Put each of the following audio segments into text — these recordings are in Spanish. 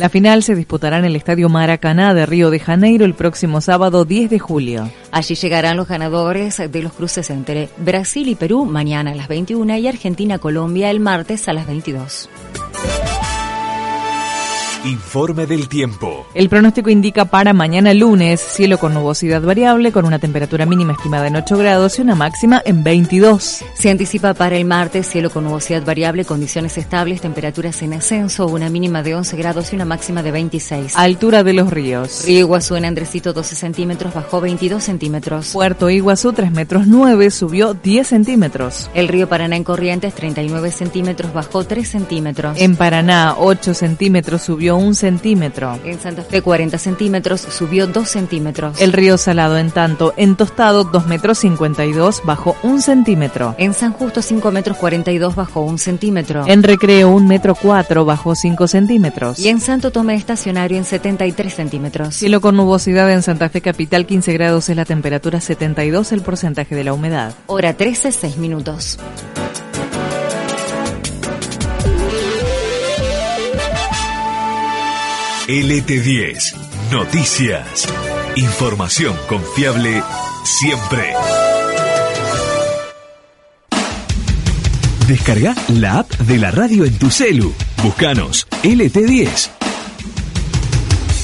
La final se disputará en el Estadio Maracaná de Río de Janeiro el próximo sábado 10 de julio. Allí llegarán los ganadores de los cruces entre Brasil y Perú mañana a las 21 y Argentina-Colombia el martes a las 22. Informe del tiempo. El pronóstico indica para mañana lunes cielo con nubosidad variable con una temperatura mínima estimada en 8 grados y una máxima en 22. Se anticipa para el martes cielo con nubosidad variable, condiciones estables, temperaturas en ascenso, una mínima de 11 grados y una máxima de 26. Altura de los ríos. Río Iguazú en Andresito 12 centímetros, bajó 22 centímetros. Puerto Iguazú 3 metros 9, subió 10 centímetros. El río Paraná en Corrientes 39 centímetros, bajó 3 centímetros. En Paraná 8 centímetros, subió un centímetro. En Santa Fe 40 centímetros, subió 2 centímetros. El río Salado, en tanto, en Tostado 2 metros 52, bajó un centímetro. En San Justo 5 metros 42, bajó un centímetro. En Recreo 1 metro 4, bajó 5 centímetros. Y en Santo Tomé estacionario en 73 centímetros. Cielo con nubosidad en Santa Fe Capital 15 grados es la temperatura 72 el porcentaje de la humedad. Hora 13, 6 minutos. LT10. Noticias. Información confiable siempre. Descarga la app de la radio en tu celu. Búscanos LT10.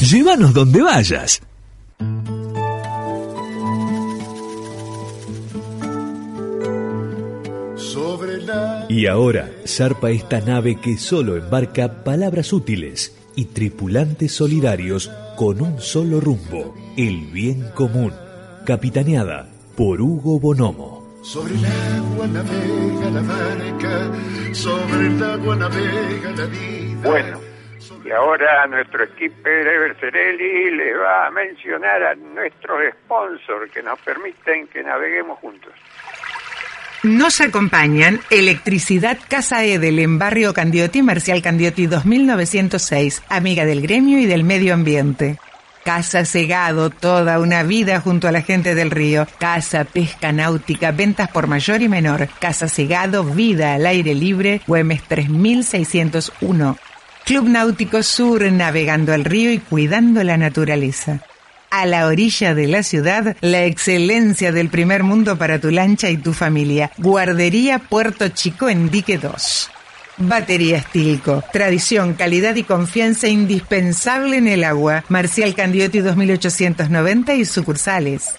Llévanos donde vayas. Y ahora zarpa esta nave que solo embarca palabras útiles y tripulantes solidarios con un solo rumbo, el bien común, capitaneada por Hugo Bonomo. Sobre el agua navega la barca, sobre el agua navega la vida. Bueno, y ahora nuestro skipper Ever Cerelli le va a mencionar a nuestros sponsors que nos permiten que naveguemos juntos. Nos acompañan Electricidad Casa Edel en Barrio Candioti, Marcial Candioti 2906, amiga del gremio y del medio ambiente. Casa Segado, toda una vida junto a la gente del río. Casa Pesca Náutica, ventas por mayor y menor. Casa Segado, vida al aire libre, Güemes 3601. Club Náutico Sur, navegando el río y cuidando la naturaleza a la orilla de la ciudad, la excelencia del primer mundo para tu lancha y tu familia. Guardería Puerto Chico en Dique 2. Batería Estilco. Tradición, calidad y confianza indispensable en el agua. Marcial Candiotti 2890 y sucursales.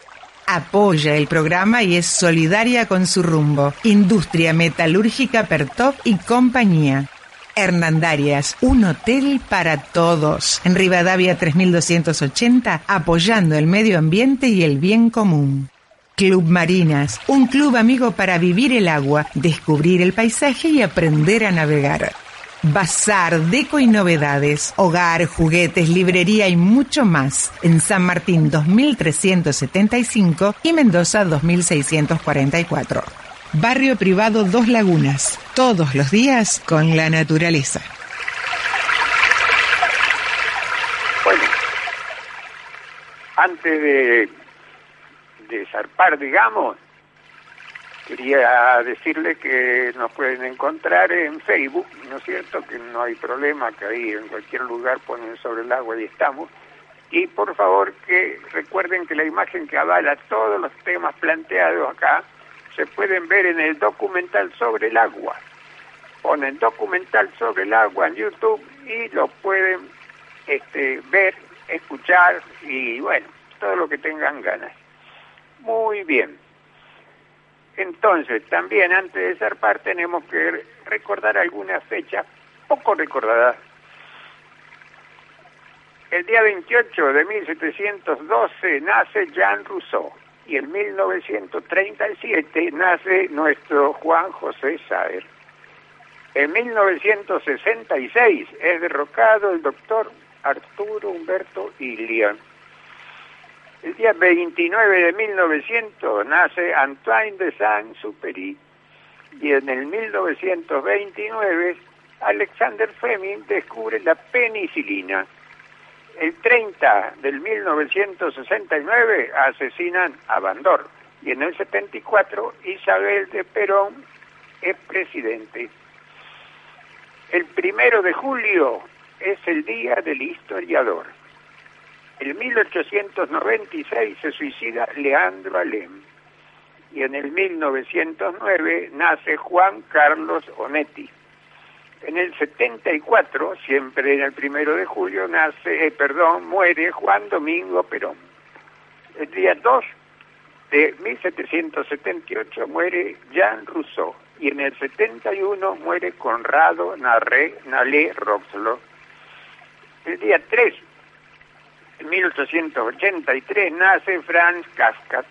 Apoya el programa y es solidaria con su rumbo. Industria Metalúrgica Pertop y compañía. Hernandarias, un hotel para todos. En Rivadavia 3280, apoyando el medio ambiente y el bien común. Club Marinas, un club amigo para vivir el agua, descubrir el paisaje y aprender a navegar. Bazar, deco y novedades, hogar, juguetes, librería y mucho más en San Martín 2375 y Mendoza 2644. Barrio privado Dos Lagunas, todos los días con la naturaleza. Bueno, antes de, zarpar, digamos, quería decirle que nos pueden encontrar en Facebook, ¿no es cierto? Que no hay problema, que ahí en cualquier lugar ponen sobre el agua y estamos. Y por favor que recuerden que la imagen que avala todos los temas planteados acá se pueden ver en el documental sobre el agua. Ponen documental sobre el agua en YouTube y lo pueden este, ver, escuchar y bueno, todo lo que tengan ganas. Muy bien. Entonces, también antes de zarpar tenemos que recordar algunas fechas poco recordadas. El día 28 de 1712 nace Jean Rousseau y en 1937 nace nuestro Juan José Saer. En 1966 es derrocado el doctor Arturo Humberto Ilian. El día 29 de 1900 nace Antoine de Saint-Supéry y en el 1929 Alexander Fleming descubre la penicilina. El 30 del 1969 asesinan a Bandor y en el 74 Isabel de Perón es presidente. El primero de julio es el Día del Historiador. En 1896 se suicida Leandro Alem y en el 1909 nace Juan Carlos Onetti. En el 74, siempre en el primero de julio, nace, eh, perdón, muere Juan Domingo Perón. El día 2 de 1778 muere Jean Rousseau y en el 71 muere Conrado Narré, Nalé Roxlo. El día 3 en 1883 nace Franz Kafka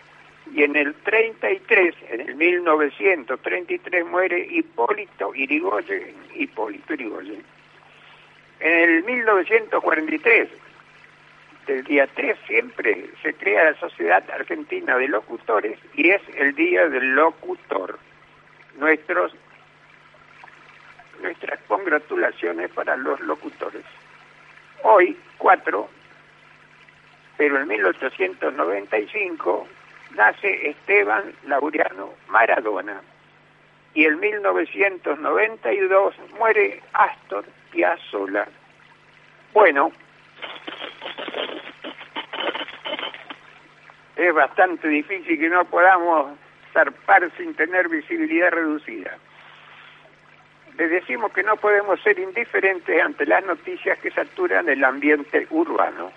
y en el 33, en el 1933 muere Hipólito Irigoyen, Hipólito Irigoyen. En el 1943, del día 3 siempre se crea la Sociedad Argentina de Locutores y es el Día del Locutor. Nuestros, nuestras congratulaciones para los locutores. Hoy, 4, pero en 1895 nace Esteban Laureano Maradona y en 1992 muere Astor Piazzolla. Bueno, es bastante difícil que no podamos zarpar sin tener visibilidad reducida. Le decimos que no podemos ser indiferentes ante las noticias que saturan el ambiente urbano.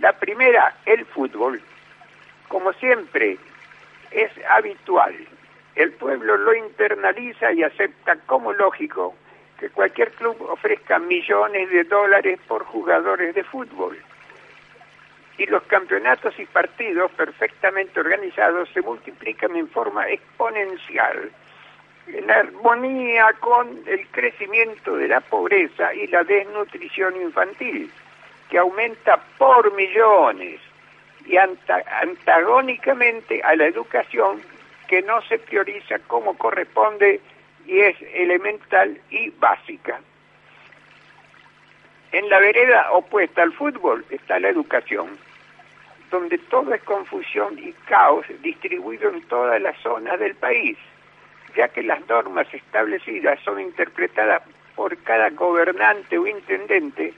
La primera, el fútbol. Como siempre, es habitual. El pueblo lo internaliza y acepta como lógico que cualquier club ofrezca millones de dólares por jugadores de fútbol. Y los campeonatos y partidos perfectamente organizados se multiplican en forma exponencial, en armonía con el crecimiento de la pobreza y la desnutrición infantil que aumenta por millones y antagónicamente a la educación que no se prioriza como corresponde y es elemental y básica. En la vereda opuesta al fútbol está la educación, donde todo es confusión y caos distribuido en todas las zonas del país, ya que las normas establecidas son interpretadas por cada gobernante o intendente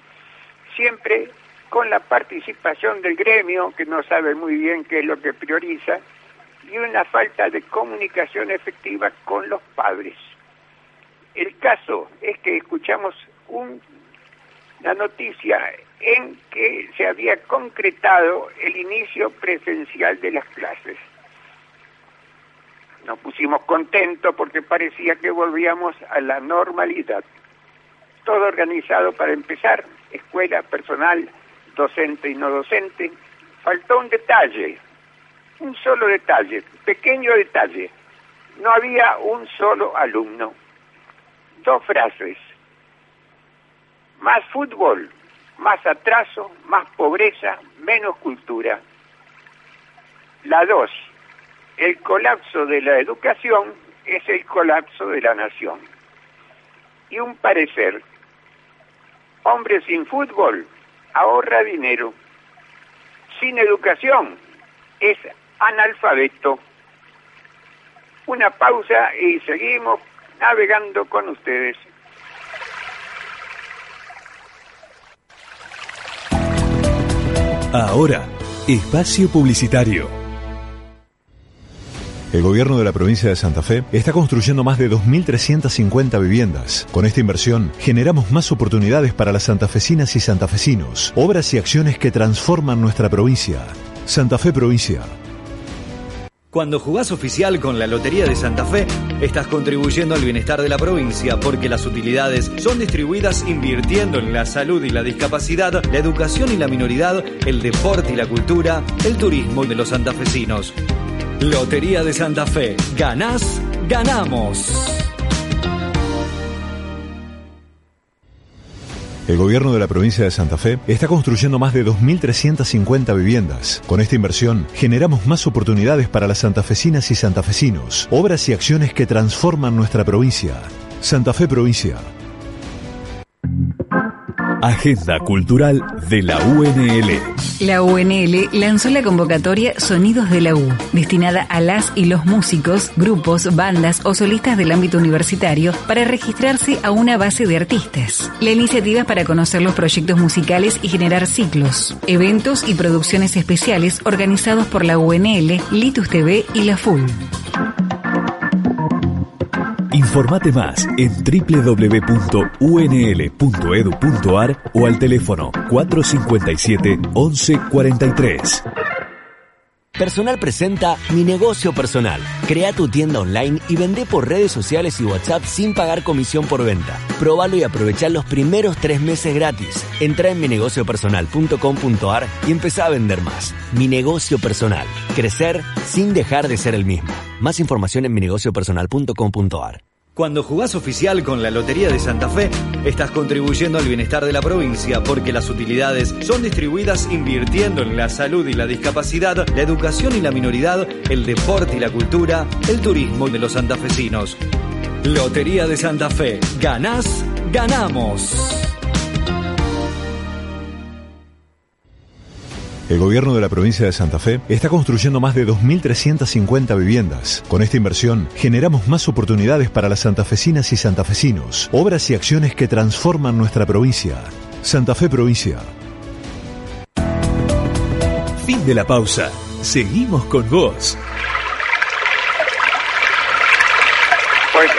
siempre con la participación del gremio, que no sabe muy bien qué es lo que prioriza, y una falta de comunicación efectiva con los padres. El caso es que escuchamos una noticia en que se había concretado el inicio presencial de las clases. Nos pusimos contentos porque parecía que volvíamos a la normalidad. Todo organizado para empezar, escuela, personal, docente y no docente, faltó un detalle, un solo detalle, pequeño detalle. No había un solo alumno. Dos frases. Más fútbol, más atraso, más pobreza, menos cultura. La dos. El colapso de la educación es el colapso de la nación. Y un parecer. Hombre sin fútbol, ahorra dinero. Sin educación es analfabeto. Una pausa y seguimos navegando con ustedes. Ahora, espacio publicitario. El gobierno de la provincia de Santa Fe está construyendo más de 2.350 viviendas. Con esta inversión generamos más oportunidades para las santafesinas y santafesinos, obras y acciones que transforman nuestra provincia. Santa Fe Provincia. Cuando jugás oficial con la Lotería de Santa Fe, estás contribuyendo al bienestar de la provincia porque las utilidades son distribuidas invirtiendo en la salud y la discapacidad, la educación y la minoridad, el deporte y la cultura, el turismo de los santafesinos. Lotería de Santa Fe. Ganás, ganamos. El gobierno de la provincia de Santa Fe está construyendo más de 2.350 viviendas. Con esta inversión generamos más oportunidades para las santafesinas y santafesinos, obras y acciones que transforman nuestra provincia. Santa Fe Provincia. Agenda Cultural de la UNL. La UNL lanzó la convocatoria Sonidos de la U, destinada a las y los músicos, grupos, bandas o solistas del ámbito universitario para registrarse a una base de artistas. La iniciativa es para conocer los proyectos musicales y generar ciclos, eventos y producciones especiales organizados por la UNL, Litus TV y la FUL. Informate más en www.unl.edu.ar o al teléfono 457 1143. Personal presenta Mi Negocio Personal. Crea tu tienda online y vende por redes sociales y WhatsApp sin pagar comisión por venta. Probalo y aprovecha los primeros tres meses gratis. Entra en minegociopersonal.com.ar y empezá a vender más. Mi Negocio Personal. Crecer sin dejar de ser el mismo. Más información en minegociopersonal.com.ar. Cuando jugás oficial con la Lotería de Santa Fe, estás contribuyendo al bienestar de la provincia porque las utilidades son distribuidas invirtiendo en la salud y la discapacidad, la educación y la minoridad, el deporte y la cultura, el turismo de los santafesinos. Lotería de Santa Fe. Ganás, ganamos. El gobierno de la provincia de Santa Fe está construyendo más de 2.350 viviendas. Con esta inversión generamos más oportunidades para las santafesinas y santafesinos, obras y acciones que transforman nuestra provincia. Santa Fe Provincia. Fin de la pausa. Seguimos con vos. Bueno.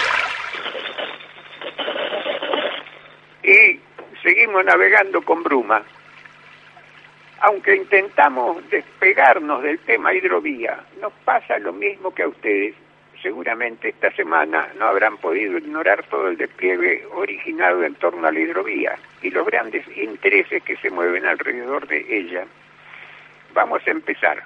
Y seguimos navegando con bruma aunque intentamos despegarnos del tema hidrovía, nos pasa lo mismo que a ustedes. Seguramente esta semana no habrán podido ignorar todo el despliegue originado en torno a la hidrovía y los grandes intereses que se mueven alrededor de ella. Vamos a empezar,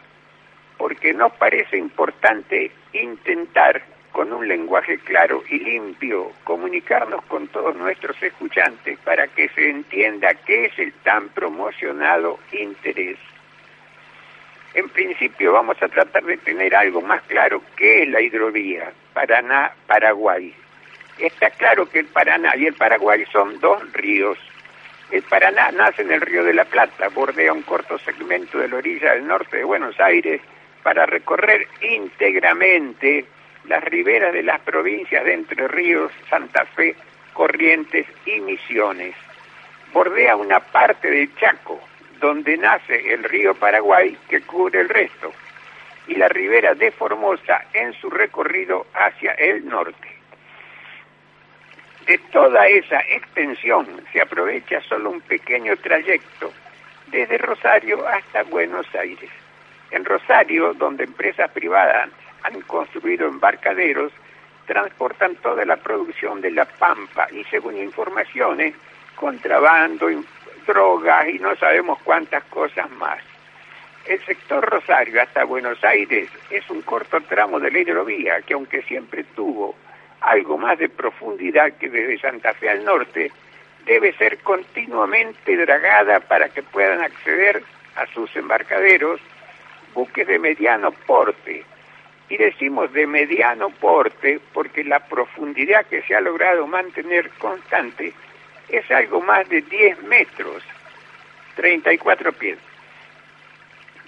porque nos parece importante intentar con un lenguaje claro y limpio, comunicarnos con todos nuestros escuchantes para que se entienda qué es el tan promocionado interés. En principio vamos a tratar de tener algo más claro qué es la hidrovía Paraná-Paraguay. Está claro que el Paraná y el Paraguay son dos ríos. El Paraná nace en el río de la Plata, bordea un corto segmento de la orilla del norte de Buenos Aires para recorrer íntegramente las riberas de las provincias de Entre Ríos, Santa Fe, Corrientes y Misiones. Bordea una parte del Chaco, donde nace el río Paraguay que cubre el resto, y la ribera de Formosa en su recorrido hacia el norte. De toda esa extensión se aprovecha solo un pequeño trayecto, desde Rosario hasta Buenos Aires. En Rosario, donde empresas privadas han construido embarcaderos, transportan toda la producción de la pampa y según informaciones, contrabando, drogas y no sabemos cuántas cosas más. El sector Rosario hasta Buenos Aires es un corto tramo de la hidrovía que aunque siempre tuvo algo más de profundidad que desde Santa Fe al norte, debe ser continuamente dragada para que puedan acceder a sus embarcaderos buques de mediano porte, y decimos de mediano porte porque la profundidad que se ha logrado mantener constante es algo más de 10 metros, 34 pies.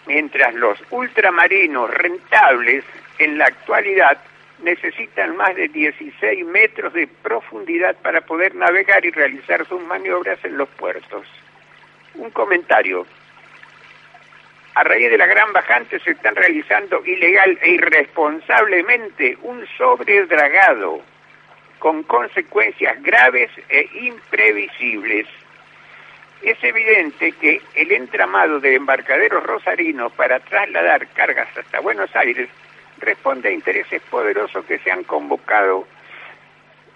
Mientras los ultramarinos rentables en la actualidad necesitan más de 16 metros de profundidad para poder navegar y realizar sus maniobras en los puertos. Un comentario a raíz de la gran bajante se están realizando ilegal e irresponsablemente un sobredragado con consecuencias graves e imprevisibles. Es evidente que el entramado de embarcaderos rosarinos para trasladar cargas hasta Buenos Aires responde a intereses poderosos que se han convocado,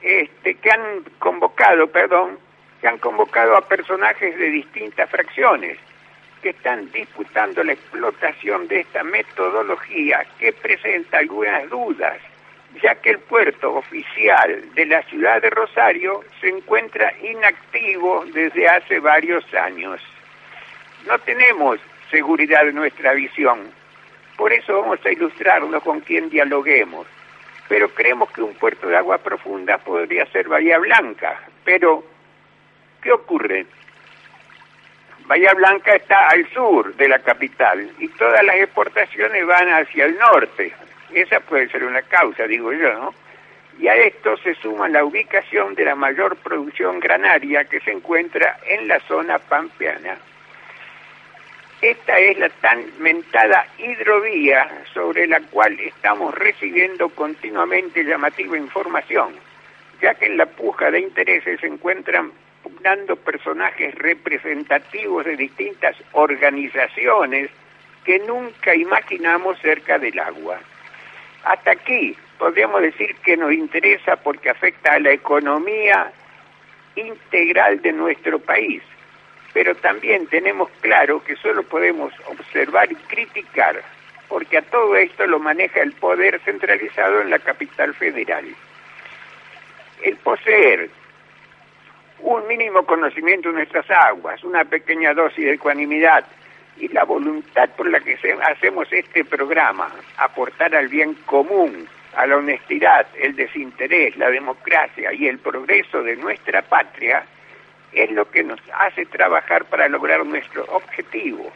este, que han convocado, perdón, que han convocado a personajes de distintas fracciones que están disputando la explotación de esta metodología que presenta algunas dudas ya que el puerto oficial de la ciudad de Rosario se encuentra inactivo desde hace varios años. No tenemos seguridad de nuestra visión, por eso vamos a ilustrarnos con quien dialoguemos. Pero creemos que un puerto de agua profunda podría ser Bahía Blanca. Pero, ¿qué ocurre? Bahía Blanca está al sur de la capital y todas las exportaciones van hacia el norte. Esa puede ser una causa, digo yo, ¿no? Y a esto se suma la ubicación de la mayor producción granaria que se encuentra en la zona pampeana. Esta es la tan mentada hidrovía sobre la cual estamos recibiendo continuamente llamativa información, ya que en la puja de intereses se encuentran pugnando personajes representativos de distintas organizaciones que nunca imaginamos cerca del agua. Hasta aquí podríamos decir que nos interesa porque afecta a la economía integral de nuestro país pero también tenemos claro que solo podemos observar y criticar, porque a todo esto lo maneja el poder centralizado en la capital federal. El poseer un mínimo conocimiento de nuestras aguas, una pequeña dosis de ecuanimidad y la voluntad por la que hacemos este programa, aportar al bien común, a la honestidad, el desinterés, la democracia y el progreso de nuestra patria, es lo que nos hace trabajar para lograr nuestro objetivo.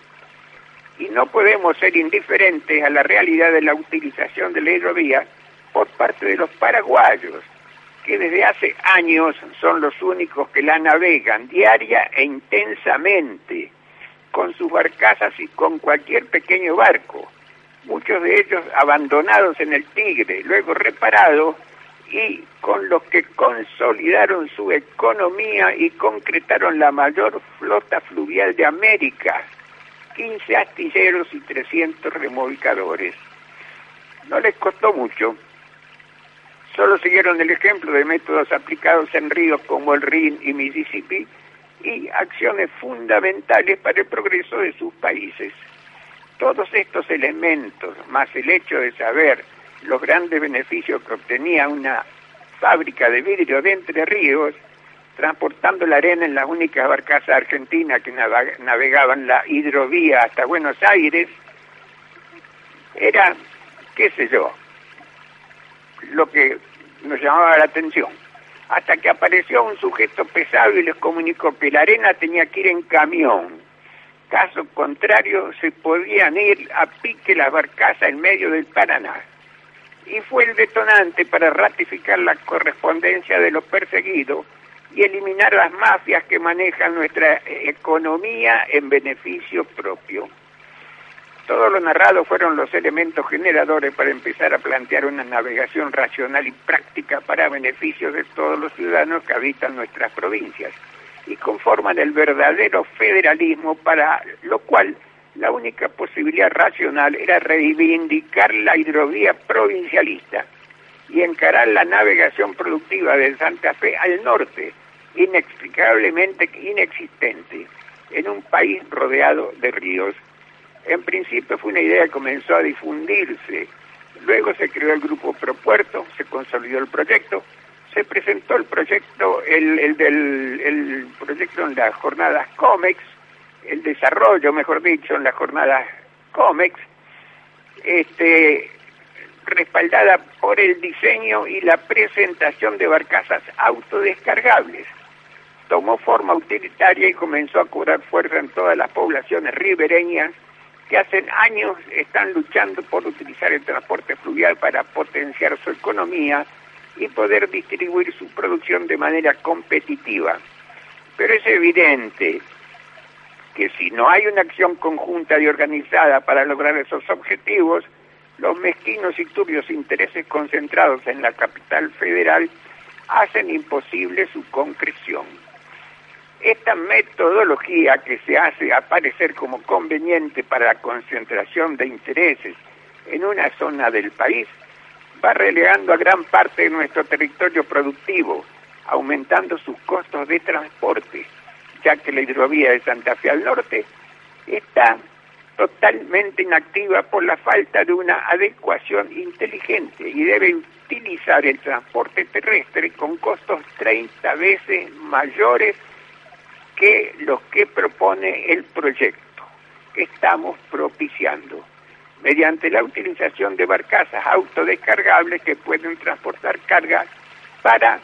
Y no podemos ser indiferentes a la realidad de la utilización de la hidrovía por parte de los paraguayos, que desde hace años son los únicos que la navegan diaria e intensamente, con sus barcazas y con cualquier pequeño barco, muchos de ellos abandonados en el Tigre, luego reparados y con los que consolidaron su economía y concretaron la mayor flota fluvial de América, 15 astilleros y 300 remolcadores. No les costó mucho, solo siguieron el ejemplo de métodos aplicados en ríos como el Rin y Mississippi y acciones fundamentales para el progreso de sus países. Todos estos elementos, más el hecho de saber los grandes beneficios que obtenía una fábrica de vidrio de Entre Ríos, transportando la arena en las únicas barcazas argentinas que navegaban la hidrovía hasta Buenos Aires, era, qué sé yo, lo que nos llamaba la atención. Hasta que apareció un sujeto pesado y les comunicó que la arena tenía que ir en camión. Caso contrario, se podían ir a pique las barcazas en medio del Paraná y fue el detonante para ratificar la correspondencia de los perseguidos y eliminar las mafias que manejan nuestra economía en beneficio propio. Todo lo narrado fueron los elementos generadores para empezar a plantear una navegación racional y práctica para beneficio de todos los ciudadanos que habitan nuestras provincias y conforman el verdadero federalismo para lo cual la única posibilidad racional era reivindicar la hidrovía provincialista y encarar la navegación productiva de Santa Fe al norte, inexplicablemente inexistente, en un país rodeado de ríos. En principio fue una idea que comenzó a difundirse, luego se creó el grupo Propuerto, se consolidó el proyecto, se presentó el proyecto, el, el del el proyecto en las jornadas COMEX, el desarrollo, mejor dicho, en la jornada COMEX, este, respaldada por el diseño y la presentación de barcazas autodescargables. Tomó forma utilitaria y comenzó a cobrar fuerza en todas las poblaciones ribereñas que hace años están luchando por utilizar el transporte fluvial para potenciar su economía y poder distribuir su producción de manera competitiva. Pero es evidente que si no hay una acción conjunta y organizada para lograr esos objetivos, los mezquinos y turbios intereses concentrados en la capital federal hacen imposible su concreción. Esta metodología que se hace aparecer como conveniente para la concentración de intereses en una zona del país va relegando a gran parte de nuestro territorio productivo, aumentando sus costos de transporte, ya que la hidrovía de Santa Fe al norte está totalmente inactiva por la falta de una adecuación inteligente y debe utilizar el transporte terrestre con costos 30 veces mayores que los que propone el proyecto que estamos propiciando, mediante la utilización de barcazas autodescargables que pueden transportar cargas para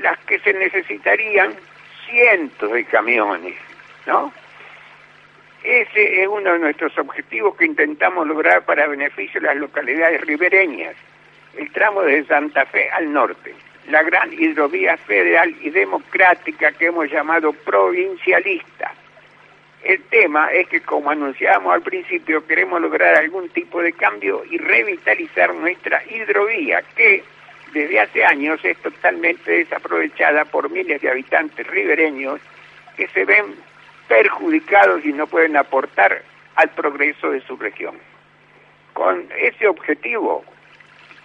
las que se necesitarían cientos de camiones, ¿no? Ese es uno de nuestros objetivos que intentamos lograr para beneficio de las localidades ribereñas, el tramo de Santa Fe al norte, la gran hidrovía federal y democrática que hemos llamado provincialista. El tema es que, como anunciábamos al principio, queremos lograr algún tipo de cambio y revitalizar nuestra hidrovía, que desde hace años es totalmente desaprovechada por miles de habitantes ribereños que se ven perjudicados y no pueden aportar al progreso de su región. Con ese objetivo,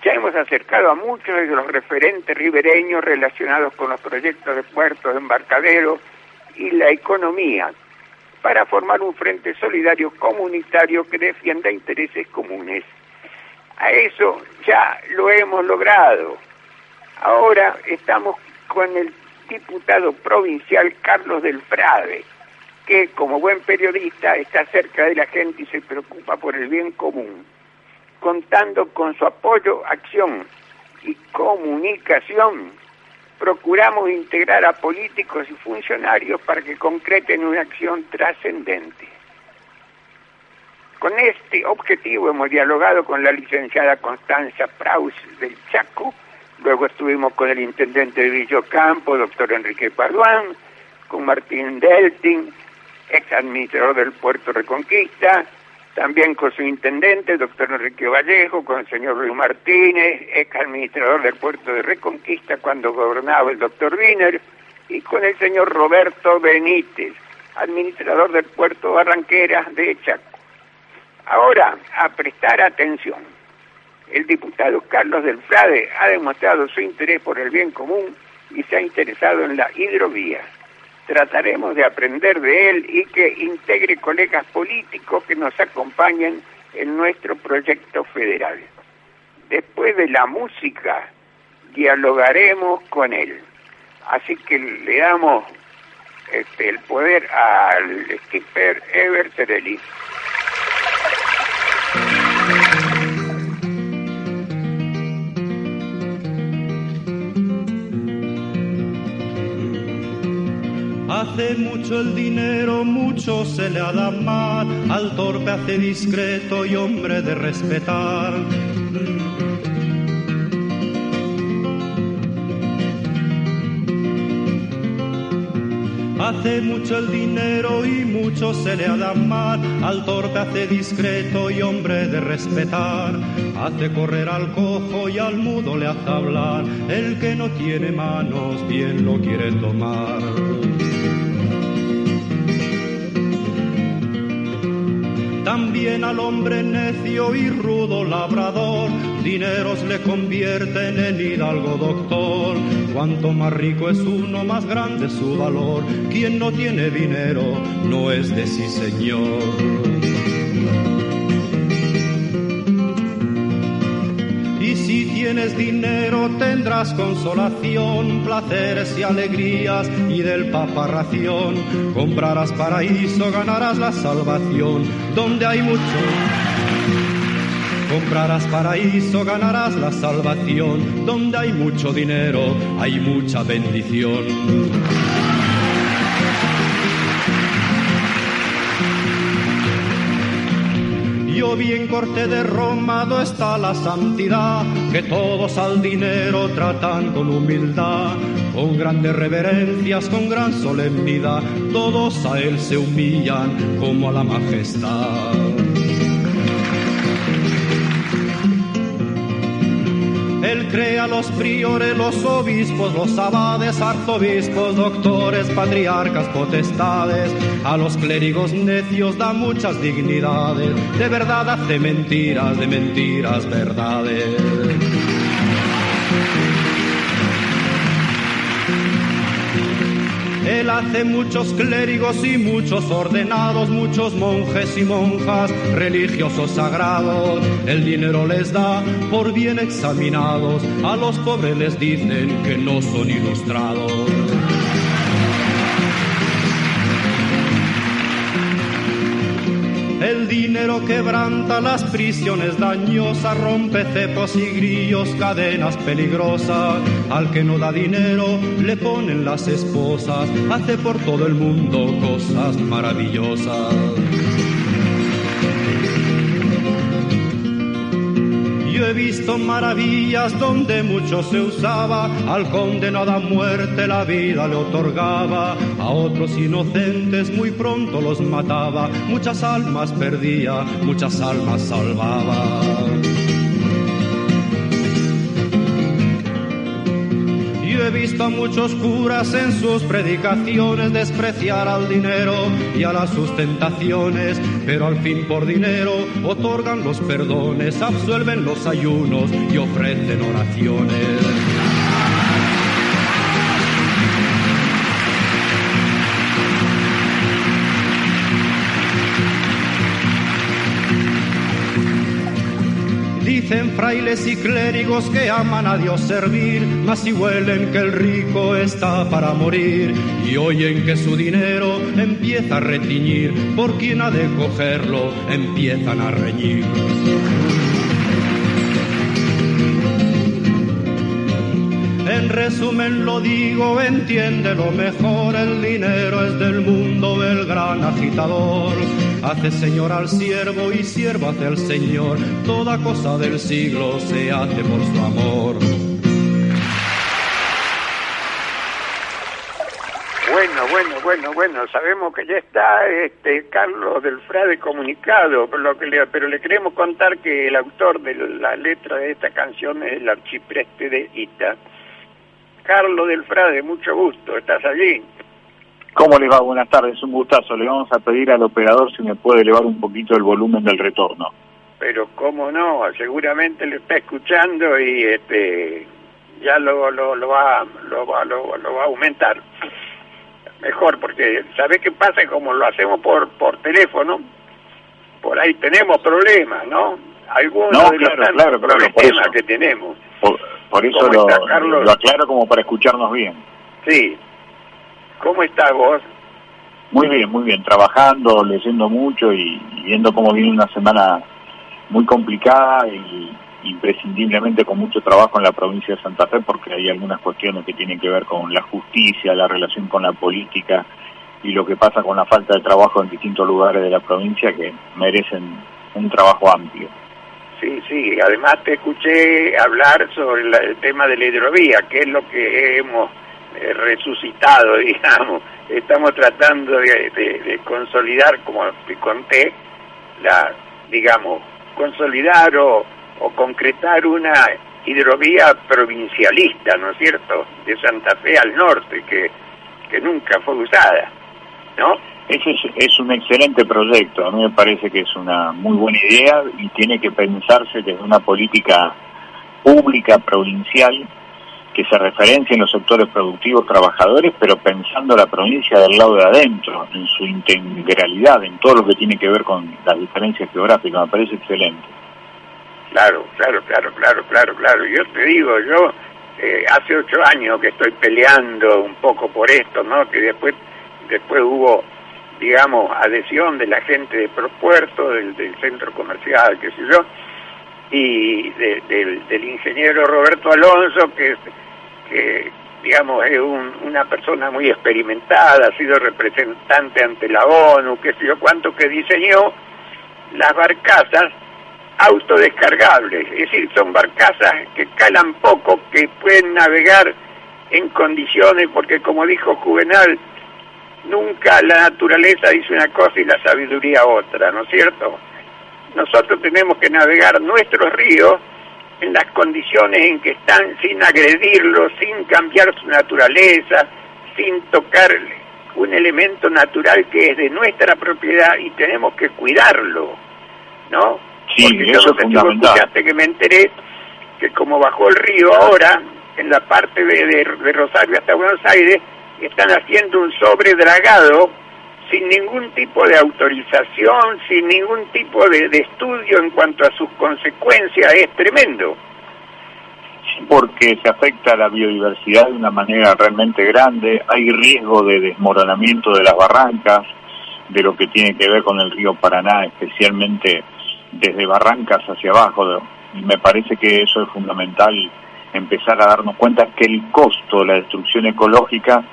ya hemos acercado a muchos de los referentes ribereños relacionados con los proyectos de puertos, de embarcaderos y la economía para formar un frente solidario comunitario que defienda intereses comunes. A eso ya lo hemos logrado. Ahora estamos con el diputado provincial Carlos del Frade, que como buen periodista está cerca de la gente y se preocupa por el bien común, contando con su apoyo, acción y comunicación. Procuramos integrar a políticos y funcionarios para que concreten una acción trascendente. Con este objetivo hemos dialogado con la licenciada Constanza Praus del Chaco, luego estuvimos con el intendente de Villocampo, doctor Enrique Parduán, con Martín Deltin, ex administrador del puerto Reconquista, también con su intendente, doctor Enrique Vallejo, con el señor Luis Martínez, ex administrador del puerto de Reconquista cuando gobernaba el doctor Wiener, y con el señor Roberto Benítez, administrador del puerto Barranquera de Chaco. Ahora, a prestar atención. El diputado Carlos del Frade ha demostrado su interés por el bien común y se ha interesado en la hidrovía trataremos de aprender de él y que integre colegas políticos que nos acompañen en nuestro proyecto federal. Después de la música, dialogaremos con él. Así que le damos este, el poder al skipper Ever Tereli. Hace mucho el dinero, mucho se le ha dado mal, al torpe hace discreto y hombre de respetar. Hace mucho el dinero y mucho se le ha dado mal, al torpe hace discreto y hombre de respetar. Hace correr al cojo y al mudo le hace hablar, el que no tiene manos bien lo quiere tomar. También al hombre necio y rudo labrador, dineros le convierten en hidalgo doctor. Cuanto más rico es uno, más grande su valor. Quien no tiene dinero no es de sí señor. Tienes dinero tendrás consolación, placeres y alegrías y del papa ración. Comprarás paraíso, ganarás la salvación, donde hay mucho. Comprarás paraíso, ganarás la salvación, donde hay mucho dinero, hay mucha bendición. Bien corte de Roma, está la santidad, que todos al dinero tratan con humildad, con grandes reverencias, con gran solemnidad, todos a él se humillan como a la majestad. Él crea los priores, los obispos, los abades, arzobispos, doctores, patriarcas, potestades. A los clérigos necios da muchas dignidades. De verdad hace mentiras, de mentiras verdades. Él hace muchos clérigos y muchos ordenados, muchos monjes y monjas, religiosos sagrados. El dinero les da por bien examinados, a los pobres les dicen que no son ilustrados. El dinero quebranta las prisiones dañosas, rompe cepos y grillos, cadenas peligrosas. Al que no da dinero le ponen las esposas, hace por todo el mundo cosas maravillosas. He visto maravillas donde mucho se usaba, al condenado a muerte la vida le otorgaba, a otros inocentes muy pronto los mataba, muchas almas perdía, muchas almas salvaba. He visto a muchos curas en sus predicaciones despreciar al dinero y a las sustentaciones, pero al fin por dinero otorgan los perdones, absuelven los ayunos y ofrecen oraciones. Dicen frailes y clérigos que aman a Dios servir, mas si huelen que el rico está para morir y oyen que su dinero empieza a retiñir, por quien ha de cogerlo empiezan a reñir. En resumen lo digo, entiende lo mejor, el dinero es del mundo el gran agitador. Hace señor al siervo y siervo hace al señor, toda cosa del siglo se hace por su amor. Bueno, bueno, bueno, bueno, sabemos que ya está este Carlos del Frade comunicado, pero le queremos contar que el autor de la letra de esta canción es el archipreste de Ita. Carlos del Frade, mucho gusto, ¿estás allí? ¿Cómo le va? Buenas tardes, un gustazo. Le vamos a pedir al operador si me puede elevar un poquito el volumen del retorno. Pero cómo no, seguramente le está escuchando y este ya lo, lo, lo, va, lo, va, lo, lo va a aumentar. Mejor, porque ¿sabe qué pasa? Como lo hacemos por, por teléfono, por ahí tenemos problemas, ¿no? Algunos No, de los claro, tantos claro, problemas que tenemos. Por, por eso ¿Cómo lo, está, Carlos? lo aclaro como para escucharnos bien. Sí. ¿Cómo estás vos? Muy bien, muy bien. Trabajando, leyendo mucho y, y viendo cómo viene una semana muy complicada y imprescindiblemente con mucho trabajo en la provincia de Santa Fe porque hay algunas cuestiones que tienen que ver con la justicia, la relación con la política y lo que pasa con la falta de trabajo en distintos lugares de la provincia que merecen un trabajo amplio. Sí, sí, además te escuché hablar sobre el tema de la hidrovía, que es lo que hemos eh, resucitado, digamos. Estamos tratando de consolidar, como te conté, la, digamos, consolidar o, o concretar una hidrovía provincialista, ¿no es cierto?, de Santa Fe al norte, que, que nunca fue usada, ¿no? Ese es, es un excelente proyecto, a mí me parece que es una muy buena idea y tiene que pensarse desde una política pública provincial que se referencia en los sectores productivos trabajadores, pero pensando la provincia del lado de adentro, en su integralidad, en todo lo que tiene que ver con las diferencias geográficas, me parece excelente. Claro, claro, claro, claro, claro, claro. Yo te digo, yo eh, hace ocho años que estoy peleando un poco por esto, ¿no? Que después, después hubo, digamos, adhesión de la gente de Propuerto, del, del centro comercial, qué sé yo, y de- del, ingeniero Roberto Alonso, que, digamos, es un- una persona muy experimentada, ha sido representante ante la ONU, qué sé yo, cuánto que diseñó las barcazas autodescargables, es decir, son barcazas que calan poco, que pueden navegar en condiciones, porque como dijo Juvenal, nunca la naturaleza dice una cosa y la sabiduría otra, ¿no es cierto? Nosotros tenemos que navegar nuestros ríos en las condiciones en que están sin agredirlos, sin cambiar su naturaleza, sin tocar un elemento natural que es de nuestra propiedad y tenemos que cuidarlo, ¿no? Sí, Porque yo eso no es fundamental. que me enteré que como bajó el río ahora, en la parte de, de- de Rosario hasta Buenos Aires, están haciendo un sobredragado sin ningún tipo de autorización, sin ningún tipo de, estudio en cuanto a sus consecuencias, es tremendo. Sí, porque se afecta a la biodiversidad de una manera realmente grande, hay riesgo de desmoronamiento de las barrancas, de lo que tiene que ver con el río Paraná, especialmente desde barrancas hacia abajo. Y me parece que eso es fundamental, empezar a darnos cuenta que el costo de la destrucción ecológica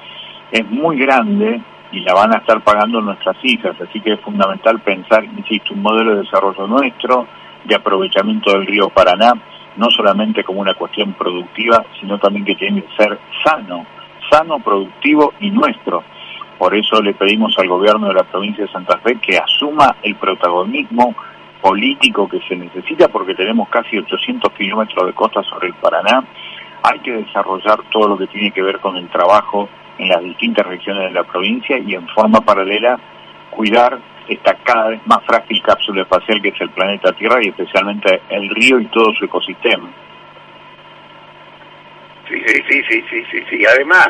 es muy grande y la van a estar pagando nuestras hijas, así que es fundamental pensar, insisto, un modelo de desarrollo nuestro, de aprovechamiento del río Paraná, no solamente como una cuestión productiva, sino también que tiene que ser sano, sano, productivo y nuestro. Por eso le pedimos al gobierno de la provincia de Santa Fe que asuma el protagonismo político que se necesita porque tenemos casi 800 kilómetros de costa sobre el Paraná. Hay que desarrollar todo lo que tiene que ver con el trabajo en las distintas regiones de la provincia y en forma paralela cuidar esta cada vez más frágil cápsula espacial que es el planeta Tierra y especialmente el río y todo su ecosistema. Sí, sí, sí, sí, sí, sí, Además,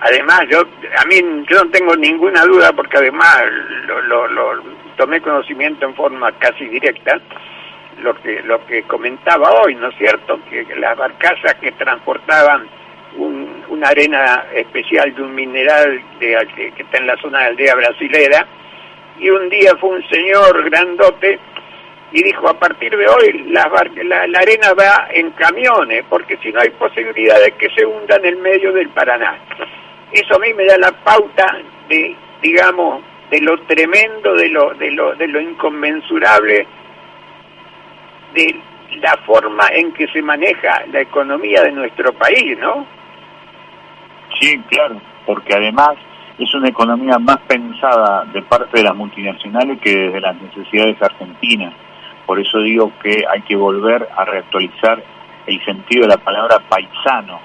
además yo, a mí yo no tengo ninguna duda porque además lo, lo tomé conocimiento en forma casi directa lo que lo que comentaba hoy, ¿no es cierto? Que las barcazas que transportaban una arena especial de un mineral que, está en la zona de aldea brasilera, y un día fue un señor grandote y dijo, a partir de hoy la, la, arena va en camiones, porque si no hay posibilidad de que se hunda en el medio del Paraná. Eso a mí me da la pauta de, digamos, de lo tremendo, de lo, de lo, de lo inconmensurable, de la forma en que se maneja la economía de nuestro país, ¿no? Sí, claro, porque además es una economía más pensada de parte de las multinacionales que desde las necesidades argentinas. Por eso digo que hay que volver a reactualizar el sentido de la palabra paisano,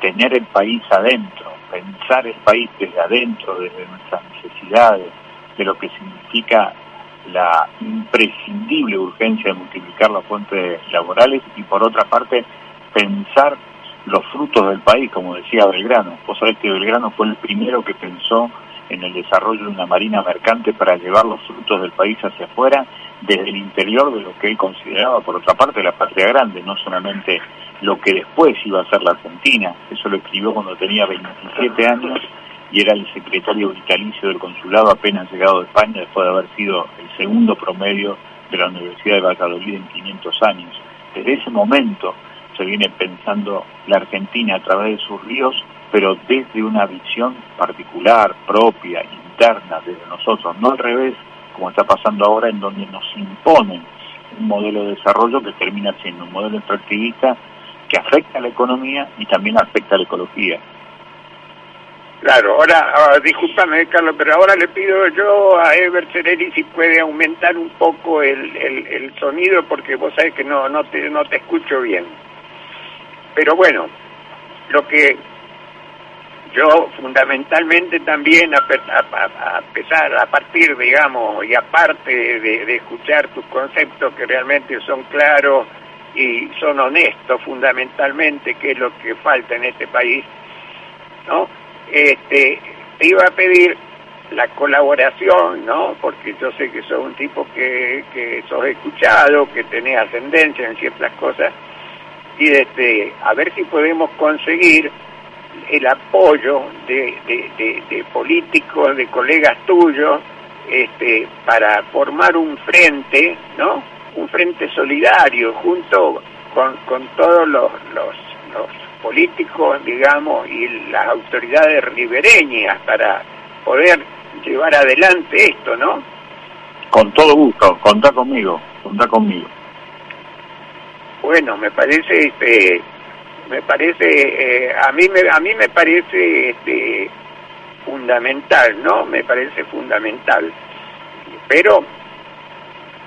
tener el país adentro, pensar el país desde adentro, desde nuestras necesidades, de lo que significa la imprescindible urgencia de multiplicar las fuentes laborales y por otra parte pensar los frutos del país, como decía Belgrano. Vos sabés que Belgrano fue el primero que pensó en el desarrollo de una marina mercante para llevar los frutos del país hacia afuera, desde el interior de lo que él consideraba, por otra parte, la patria grande, no solamente lo que después iba a ser la Argentina. Eso lo escribió cuando tenía 27 años y era el secretario vitalicio del consulado apenas llegado de España después de haber sido el segundo promedio de la Universidad de Valladolid en 500 años. Desde ese momento se viene pensando la Argentina a través de sus ríos, pero desde una visión particular, propia, interna, desde nosotros, no al revés, como está pasando ahora, en donde nos imponen un modelo de desarrollo que termina siendo un modelo extractivista que afecta a la economía y también afecta a la ecología. Claro, ahora, ah, discúlpame Carlos, pero ahora le pido yo a Ever Cereri si puede aumentar un poco el, el, el sonido porque vos sabés que no, no, te, no te escucho bien. Pero bueno, lo que yo fundamentalmente también, a, pesar, a partir, digamos, y aparte de, escuchar tus conceptos que realmente son claros y son honestos fundamentalmente, que es lo que falta en este país, ¿no? Este, te iba a pedir la colaboración, ¿no? Porque yo sé que sos un tipo que, que sos escuchado, que tenés ascendencia en ciertas cosas, y este, a ver si podemos conseguir el apoyo de, de, políticos, de colegas tuyos, este, para formar un frente, ¿no? Un frente solidario junto con, con todos los, los, los políticos, digamos, y las autoridades ribereñas para poder llevar adelante esto, ¿no? Con todo gusto, contá conmigo, contá conmigo. Bueno, me parece, este, me parece, eh, a mí me, a mí me parece, este, fundamental, ¿no? Me parece fundamental. Pero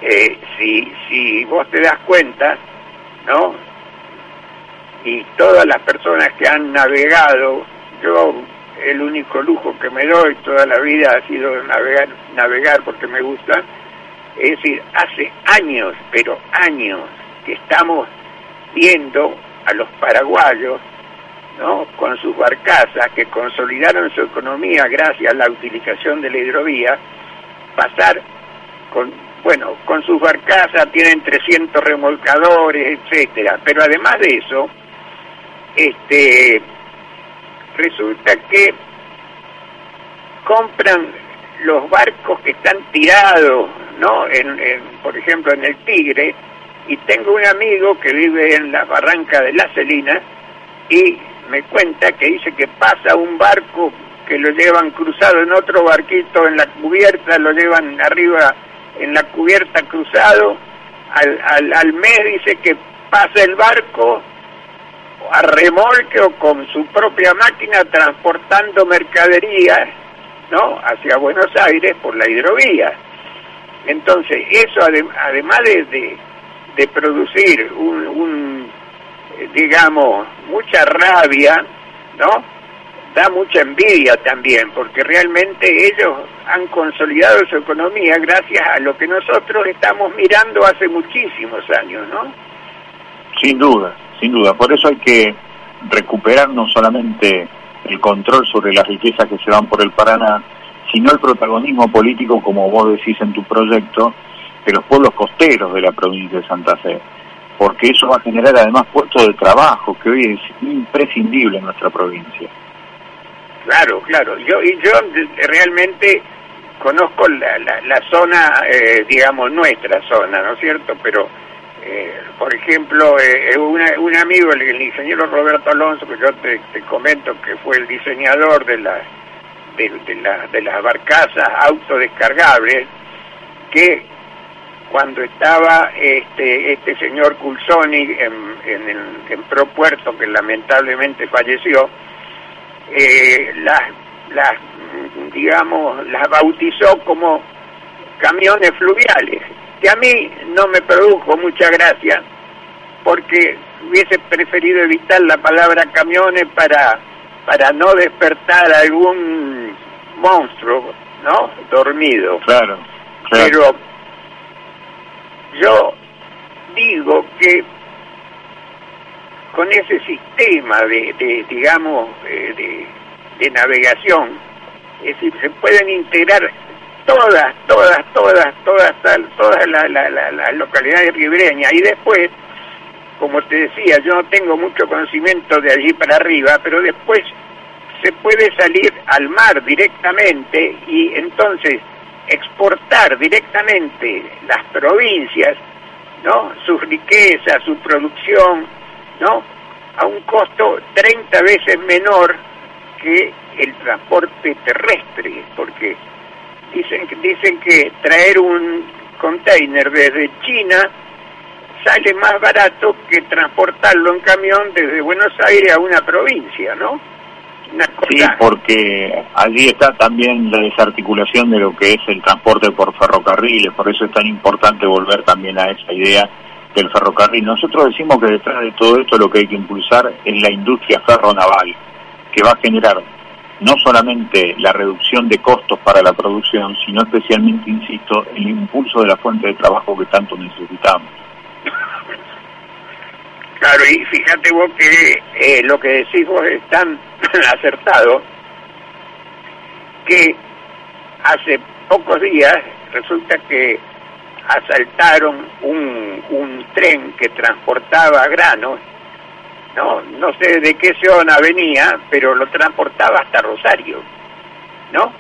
eh, si, si vos te das cuenta, ¿no? Y todas las personas que han navegado, yo el único lujo que me doy toda la vida ha sido navegar, navegar porque me gusta, es decir, hace años, pero años, que estamos viendo a los paraguayos ¿no? con sus barcazas que consolidaron su economía gracias a la utilización de la hidrovía, pasar con, bueno, con sus barcazas tienen 300 remolcadores, etcétera, pero además de eso, este, resulta que compran los barcos que están tirados, ¿no? Por ejemplo, en el Tigre, y tengo un amigo que vive en la barranca de La Celina y me cuenta que dice que pasa un barco que lo llevan cruzado en otro barquito en la cubierta, lo llevan arriba en la cubierta cruzado, al, al, mes dice que pasa el barco a remolque o con su propia máquina transportando mercadería ¿no? hacia Buenos Aires por la hidrovía. Entonces, eso además de, de, producir un, un, digamos, mucha rabia, ¿no? Da mucha envidia también, porque realmente ellos han consolidado su economía gracias a lo que nosotros estamos mirando hace muchísimos años, ¿no? Sin duda, sin duda. Por eso hay que recuperar no solamente el control sobre las riquezas que se van por el Paraná, sino el protagonismo político, como vos decís en tu proyecto, de los pueblos costeros de la provincia de Santa Fe, porque eso va a generar además puestos de trabajo, que hoy es imprescindible en nuestra provincia. Claro, claro. Yo y yo realmente conozco la, la, zona, eh, digamos, nuestra zona, ¿no es cierto? Pero eh, por ejemplo, eh, eh, un amigo, el, ingeniero Roberto Alonso, que yo te, comento que fue el diseñador de, la, de, la, de las barcazas autodescargables, que cuando estaba este, este señor Culsoni en, en, el, en Propuerto, que lamentablemente falleció, las, las, digamos, las bautizó como camiones fluviales que a mí no me produjo mucha gracia porque hubiese preferido evitar la palabra camiones para para no despertar algún monstruo, ¿no? Dormido. Claro. Pero yo digo que con ese sistema de, digamos, eh, de, navegación, es decir, se pueden integrar todas, todas, todas, todas, todas las la, localidades ribereñas. Y después, como te decía, yo no tengo mucho conocimiento de allí para arriba, pero después se puede salir al mar directamente y entonces exportar directamente las provincias, ¿no? Sus riquezas, su producción, ¿no? A un costo 30 veces menor que el transporte terrestre, porque Dicen, dicen que traer un container desde China sale más barato que transportarlo en camión desde Buenos Aires a una provincia, ¿no? Sí, porque allí está también la desarticulación de lo que es el transporte por ferrocarriles, por eso es tan importante volver también a esa idea del ferrocarril. Nosotros decimos que detrás de todo esto lo que hay que impulsar es la industria ferronaval, que va a generar no solamente la reducción de costos para la producción, sino especialmente, insisto, el impulso de la fuente de trabajo que tanto necesitamos. Claro, y fíjate vos que eh, lo que decís vos es tan acertado que hace pocos días resulta que asaltaron un, un tren que transportaba granos ¿no? No sé de qué zona venía, pero lo transportaba hasta Rosario, ¿no?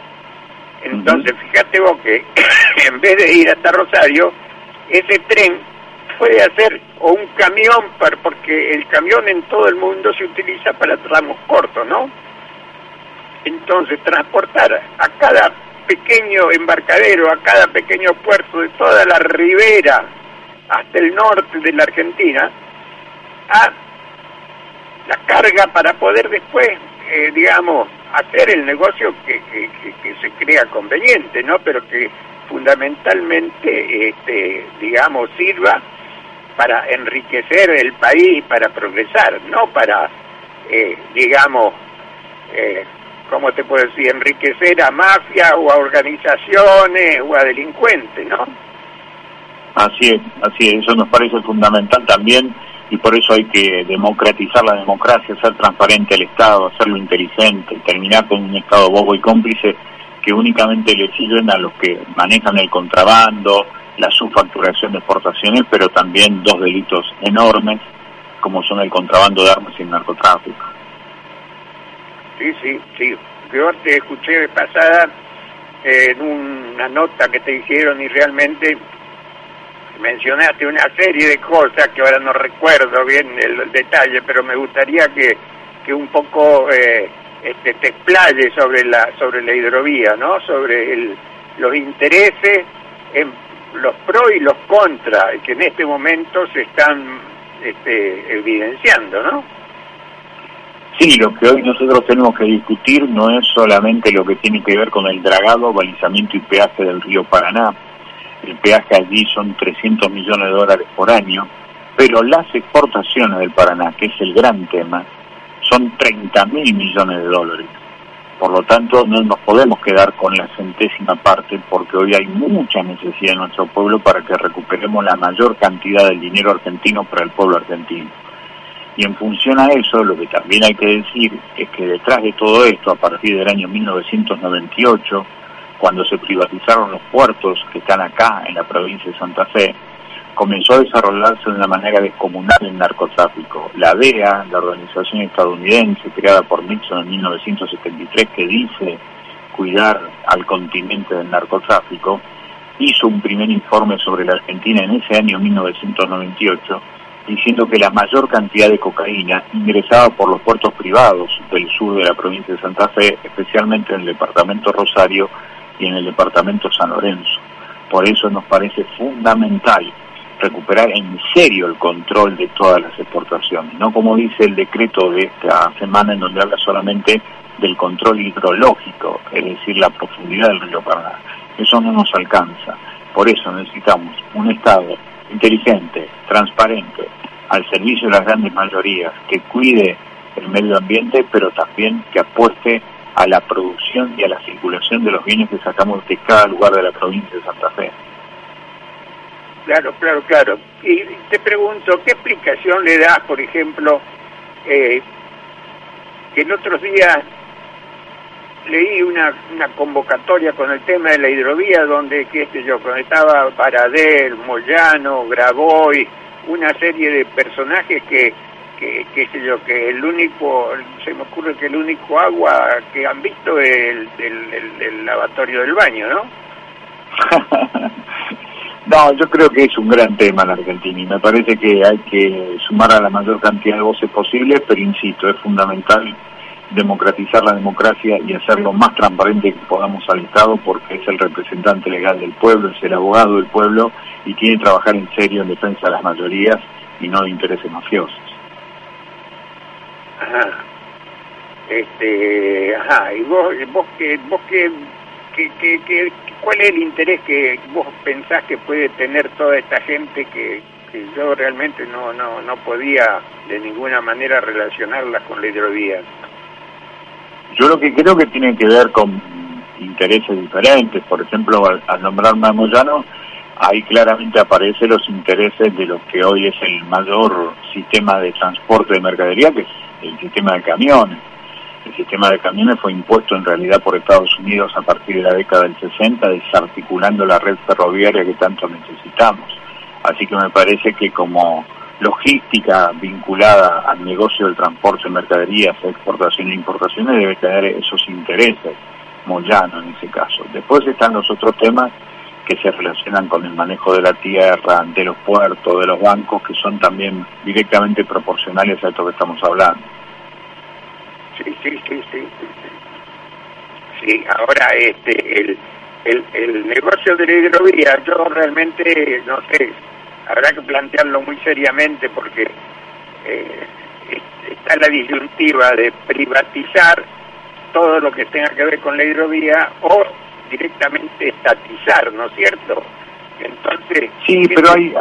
Entonces, fíjate vos que en vez de ir hasta Rosario, ese tren puede hacer o un camión, porque el camión en todo el mundo se utiliza para tramos cortos, ¿no? Entonces, transportar a cada pequeño embarcadero, a cada pequeño puerto de toda la ribera hasta el norte de la Argentina, a la carga para poder después, eh, digamos, hacer el negocio que, que, se crea conveniente, ¿no? Pero que fundamentalmente, este, digamos, sirva para enriquecer el país, para progresar, no para, eh, digamos, eh, ¿cómo te puedo decir?, enriquecer a mafias o a organizaciones o a delincuentes, ¿no? Así es, así es, eso nos parece fundamental también y por eso hay que democratizar la democracia, hacer transparente el Estado, hacerlo inteligente, terminar con un Estado bobo y cómplice que únicamente le sirven a los que manejan el contrabando, la subfacturación de exportaciones, pero también dos delitos enormes como son el contrabando de armas y el narcotráfico. Sí, sí, sí. Yo te escuché de pasada en una nota que te hicieron y realmente mencionaste una serie de cosas que ahora no recuerdo bien el, detalle, pero me gustaría que, que un poco eh, este, te explayes sobre la sobre la hidrovía, ¿no? Sobre el, los intereses, en, los pros y los contras que en este momento se están este, evidenciando, ¿no? Sí, lo que hoy nosotros tenemos que discutir no es solamente lo que tiene que ver con el dragado, balizamiento y peaje del río Paraná, el peaje allí son 300 millones de dólares por año, pero las exportaciones del Paraná, que es el gran tema, son 30 mil millones de dólares. Por lo tanto, no nos podemos quedar con la centésima parte porque hoy hay mucha necesidad en nuestro pueblo para que recuperemos la mayor cantidad del dinero argentino para el pueblo argentino. Y en función a eso, lo que también hay que decir es que detrás de todo esto, a partir del año 1998, cuando se privatizaron los puertos que están acá en la provincia de Santa Fe, comenzó a desarrollarse de una manera descomunal el narcotráfico. La DEA, la organización estadounidense creada por Nixon en 1973, que dice cuidar al continente del narcotráfico, hizo un primer informe sobre la Argentina en ese año 1998, diciendo que la mayor cantidad de cocaína ingresaba por los puertos privados del sur de la provincia de Santa Fe, especialmente en el departamento Rosario y en el departamento San Lorenzo. Por eso nos parece fundamental recuperar en serio el control de todas las exportaciones, no como dice el decreto de esta semana en donde habla solamente del control hidrológico, es decir, la profundidad del río Paraná. Eso no nos alcanza. Por eso necesitamos un Estado inteligente, transparente, al servicio de las grandes mayorías, que cuide el medio ambiente, pero también que apueste a la producción y a la circulación de los bienes que sacamos de cada lugar de la provincia de Santa Fe. Claro, claro, claro. Y te pregunto, ¿qué explicación le das, por ejemplo, eh, que en otros días leí una, convocatoria con el tema de la hidrovía donde, qué sé yo, cuando estaba Paradel, Moyano, Graboy, una serie de personajes que, que, qué sé yo, que el único, se me ocurre que el único agua que han visto es el, el lavatorio del baño, ¿no? No, yo creo que es un gran tema en Argentina y me parece que hay que sumar a la mayor cantidad de voces posibles, pero insisto, es fundamental democratizar la democracia y hacerlo más transparente que podamos al Estado porque es el representante legal del pueblo, es el abogado del pueblo y tiene que trabajar en serio en defensa de las mayorías y no de intereses mafiosos. Ajá. Este, ajá, y vos, vos que, vos que, que, que ¿Cuál es el interés que vos pensás que puede tener toda esta gente que, yo realmente no, no, no podía de ninguna manera relacionarla con la hidrovía? Yo lo que creo que tiene que ver con intereses diferentes. Por ejemplo, al, nombrar Moyano, ahí claramente aparecen los intereses de lo que hoy es el mayor sistema de transporte de mercadería, que es el sistema de camiones el sistema de camiones fue impuesto en realidad por Estados Unidos a partir de la década del 60, desarticulando la red ferroviaria que tanto necesitamos. Así que me parece que como logística vinculada al negocio del transporte de mercaderías, exportaciones e importaciones, debe tener esos intereses, Moyano en ese caso. Después están los otros temas que se relacionan con el manejo de la tierra, de los puertos, de los bancos, que son también directamente proporcionales a esto que estamos hablando. Sí, sí, sí, sí. Sí, ahora este, el, el, el negocio de la hidrovía, yo realmente, no sé, habrá que plantearlo muy seriamente porque eh, está la disyuntiva de privatizar todo lo que tenga que ver con la hidrovía o directamente estatizar, ¿no es cierto? Entonces... Sí, pero hay,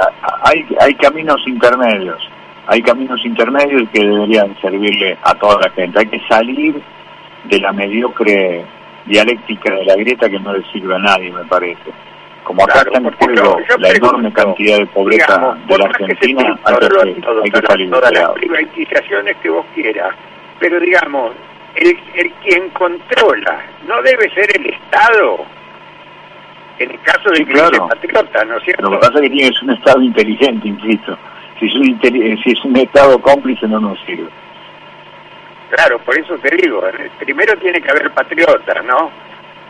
hay, hay caminos intermedios hay caminos intermedios que deberían servirle a toda la gente. Hay que salir de la mediocre dialéctica de la grieta que no le sirve a nadie, me parece. como acá está en juego la enorme cantidad de pobreza de la Argentina, hay que, salir todas las privatizaciones que vos quieras, pero digamos, el, el quien controla no debe ser el Estado, en el caso de que claro. patriota, ¿no es cierto? Lo que pasa es que tiene un Estado inteligente, insisto. Si es, un, si es un Estado cómplice no nos sirve. Claro, por eso te digo, primero tiene que haber patriotas, ¿no?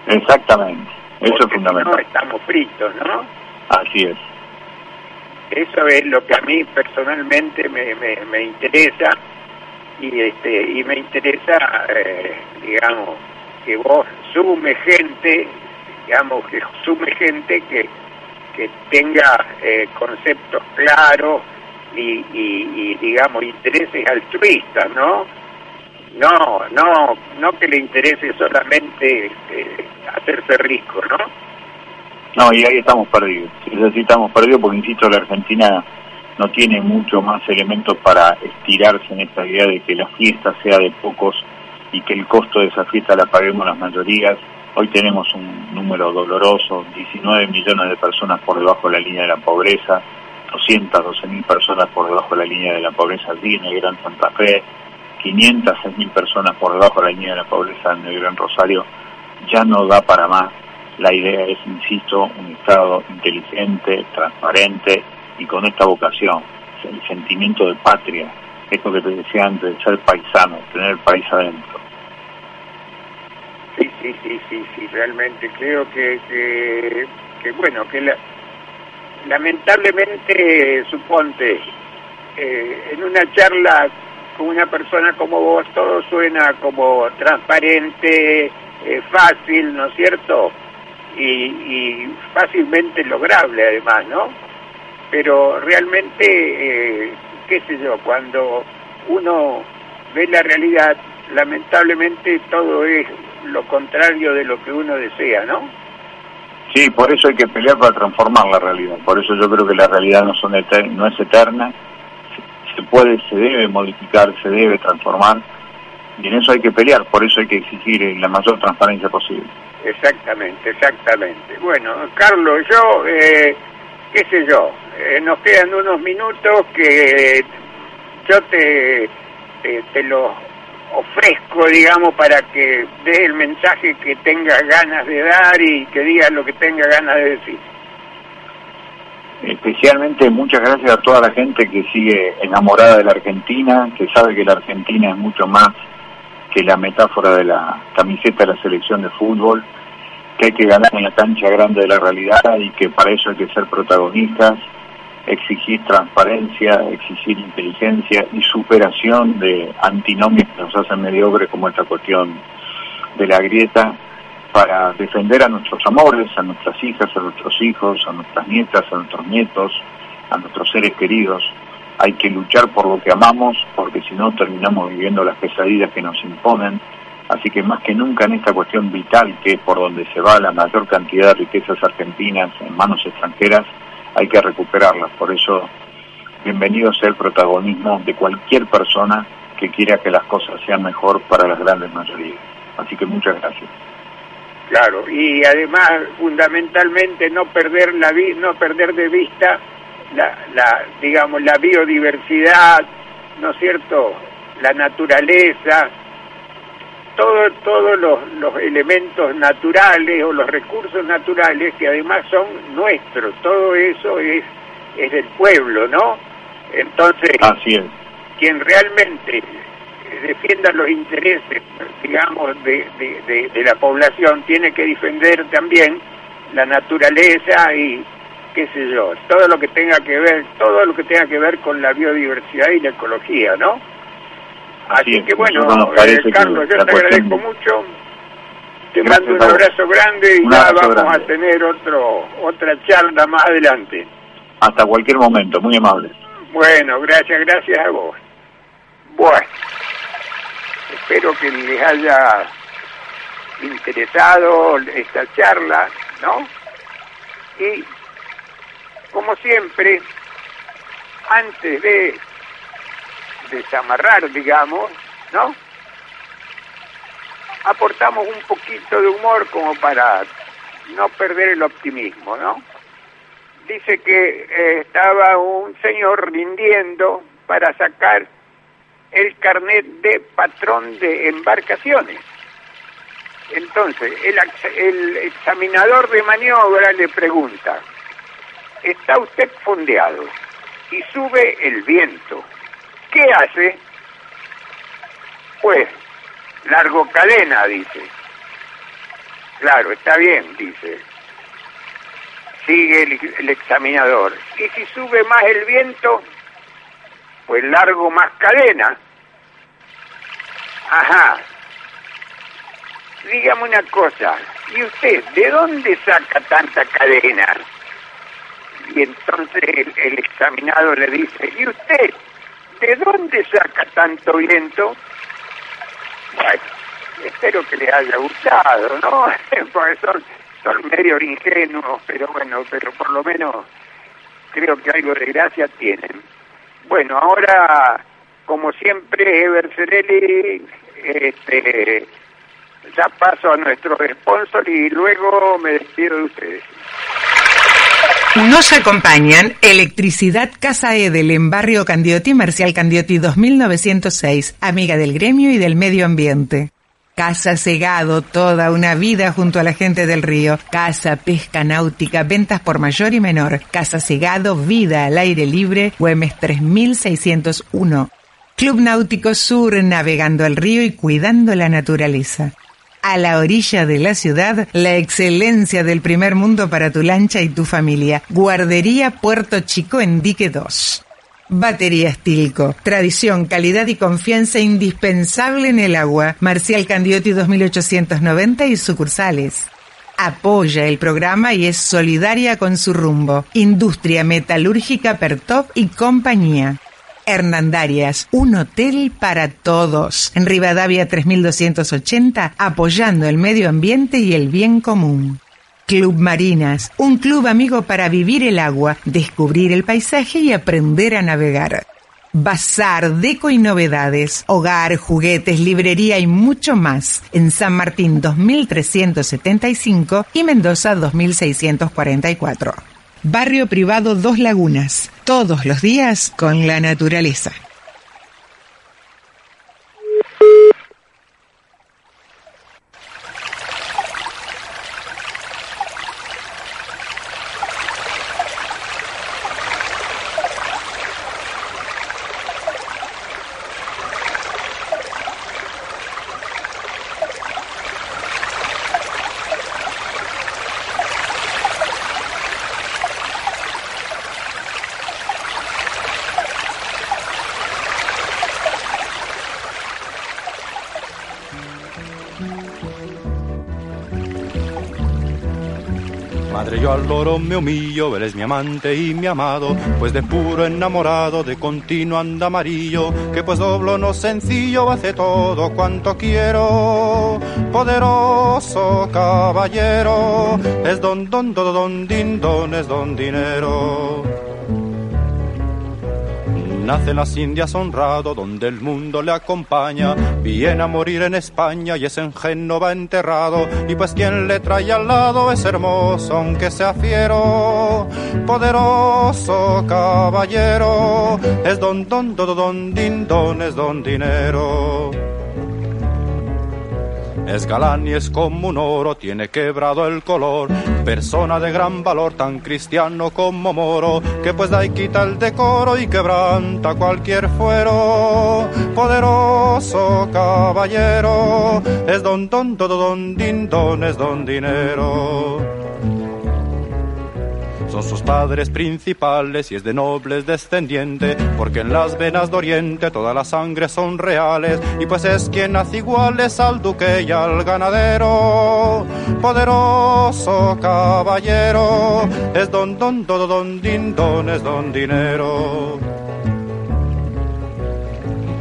Exactamente. Eso es fundamental. no estamos fritos, ¿no? Así es. Eso es lo que a mí personalmente me, me, me interesa y este y me interesa, eh, digamos, que vos sume gente, digamos, que sume gente que, que tenga eh, conceptos claros y, y, digamos, intereses altruistas, ¿no? No, no, no que le interese solamente este, hacerse rico, ¿no? No, y ahí estamos perdidos. Es decir, estamos perdidos porque, insisto, la Argentina no tiene mucho más elementos para estirarse en esta idea de que la fiesta sea de pocos y que el costo de esa fiesta la paguemos las mayorías. Hoy tenemos un número doloroso, 19 millones de personas por debajo de la línea de la pobreza, 212 mil personas por debajo de la línea de la pobreza allí en el Gran Santa Fe, 506 mil personas por debajo de la línea de la pobreza en el Gran Rosario. Ya no da para más. La idea es, insisto, un Estado inteligente, transparente y con esta vocación, el sentimiento de patria, esto que te decía antes, de ser paisano, tener el país adentro. Sí, sí, sí, sí, sí, realmente creo que, que, que bueno, que la, lamentablemente, suponte, eh, en una charla con una persona como vos, todo suena como transparente, eh, fácil, ¿no es cierto? Y, fácilmente lograble además, ¿no? Pero realmente, eh, qué sé yo, cuando uno ve la realidad, lamentablemente todo es lo contrario de lo que uno desea, ¿no? Sí, por eso hay que pelear para transformar la realidad. Por eso yo creo que la realidad no, son no es eterna, se puede, se debe modificar, se debe transformar, y en eso hay que pelear, por eso hay que exigir la mayor transparencia posible. Exactamente, exactamente. Bueno, Carlos, yo, eh, qué sé yo, eh, nos quedan unos minutos que yo te, te, te ofrezco, digamos, para que dé el mensaje que tenga ganas de dar y que diga lo que tenga ganas de decir. Especialmente muchas gracias a toda la gente que sigue enamorada de la Argentina, que sabe que la Argentina es mucho más que la metáfora de la camiseta de la selección de fútbol, que hay que ganar en la cancha grande de la realidad y que para eso hay que ser protagonistas exigir transparencia, exigir inteligencia y superación de antinomios que nos hacen mediocres como esta cuestión de la grieta para defender a nuestros amores, a nuestras hijas, a nuestros hijos, a nuestras nietas, a nuestros nietos, a nuestros seres queridos. Hay que luchar por lo que amamos porque si no terminamos viviendo las pesadillas que nos imponen. Así que más que nunca en esta cuestión vital que es por donde se va la mayor cantidad de riquezas argentinas en manos extranjeras, hay que recuperarlas. Por eso, bienvenido sea el protagonismo de cualquier persona que quiera que las cosas sean mejor para las grandes mayorías. Así que muchas gracias. Claro, y además fundamentalmente no perder la no perder de vista la, la digamos la biodiversidad, ¿no es cierto? La naturaleza, todo, todos los, los elementos naturales o los recursos naturales que además son nuestros, todo eso es, es del pueblo, ¿no? Entonces, Así es. quien realmente defienda los intereses, digamos, de, de, de, la población, tiene que defender también la naturaleza y qué sé yo, todo lo que tenga que ver, todo lo que tenga que ver con la biodiversidad y la ecología, ¿no? Así, que bueno, eh, Carlos, yo te agradezco mucho. Te mando un abrazo grande y ya vamos a tener otro otra charla más adelante. Hasta cualquier momento, muy amable. Bueno, gracias, gracias a vos. Bueno, espero que les haya interesado esta charla, ¿no? Y, como siempre, antes de desamarrar, digamos, ¿no? Aportamos un poquito de humor como para no perder el optimismo, ¿no? Dice que eh, estaba un señor rindiendo para sacar el carnet de patrón de embarcaciones. Entonces, el, el examinador de maniobra le pregunta, ¿está usted fondeado? Y sube el viento. ¿Qué hace? Pues, largo cadena, dice. Claro, está bien, dice. Sigue el, examinador. Y si sube más el viento, pues largo más cadena. Ajá. Dígame una cosa. ¿Y usted de dónde saca tanta cadena? Y entonces el, el examinador le dice, ¿y usted de dónde saca tanto viento? Espero que le haya gustado, ¿no? Porque son, son medio ingenuos, pero bueno, pero por lo menos creo que algo de gracia tienen. Bueno, ahora, como siempre, Ever Cerelli, este, ya paso a nuestro sponsor y luego me despido de ustedes. Nos acompañan Electricidad Casa Edel en Barrio Candioti, Marcial Candioti 2906, amiga del gremio y del medio ambiente. Casa Segado, toda una vida junto a la gente del río. Casa Pesca Náutica, ventas por mayor y menor. Casa Segado, vida al aire libre, Güemes 3601. Club Náutico Sur, navegando el río y cuidando la naturaleza a la orilla de la ciudad, la excelencia del primer mundo para tu lancha y tu familia. Guardería Puerto Chico en Dique 2. Batería Stilco. Tradición, calidad y confianza indispensable en el agua. Marcial Candioti 2890 y sucursales. Apoya el programa y es solidaria con su rumbo. Industria Metalúrgica Pertop y compañía. Hernandarias, un hotel para todos. En Rivadavia 3280, apoyando el medio ambiente y el bien común. Club Marinas, un club amigo para vivir el agua, descubrir el paisaje y aprender a navegar. Bazar, deco y novedades, hogar, juguetes, librería y mucho más en San Martín 2375 y Mendoza 2644. Barrio Privado Dos Lagunas, todos los días con la naturaleza. Loro me humillo, eres mi amante y mi amado, pues de puro enamorado, de continuo anda amarillo, que pues doblo no sencillo, hace todo cuanto quiero. Poderoso caballero, es don don don don din don es don dinero. Nace en las Indias honrado, donde el mundo le acompaña. Viene a morir en España y es en Génova enterrado. Y pues quien le trae al lado es hermoso, aunque sea fiero. Poderoso caballero, es don don don don es don dinero. Es galán y es como un oro, tiene quebrado el color. Persona de gran valor, tan cristiano como moro, que pues da y quita el decoro y quebranta cualquier fuero. Poderoso caballero, es don don don don din don es don dinero son sus padres principales y es de nobles descendiente, porque en las venas de Oriente todas las sangres son reales, y pues es quien hace iguales al duque y al ganadero. Poderoso caballero, es don don don don don es don dinero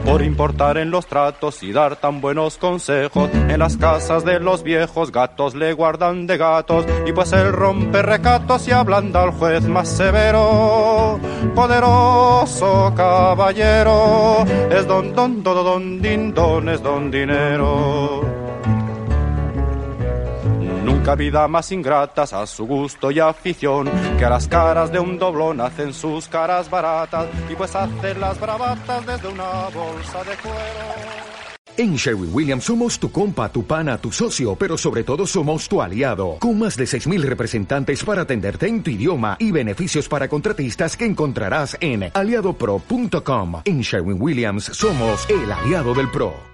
por importar en los tratos y dar tan buenos consejos. En las casas de los viejos gatos le guardan de gatos y pues él rompe recatos y ablanda al juez más severo. Poderoso caballero, es don don don don din don es don dinero cabida más ingratas a su gusto y afición, que a las caras de un doblón hacen sus caras baratas y pues hacen las bravatas desde una bolsa de cuero. En Sherwin Williams somos tu compa, tu pana, tu socio, pero sobre todo somos tu aliado, con más de 6.000 representantes para atenderte en tu idioma y beneficios para contratistas que encontrarás en aliadopro.com. En Sherwin Williams somos el aliado del PRO.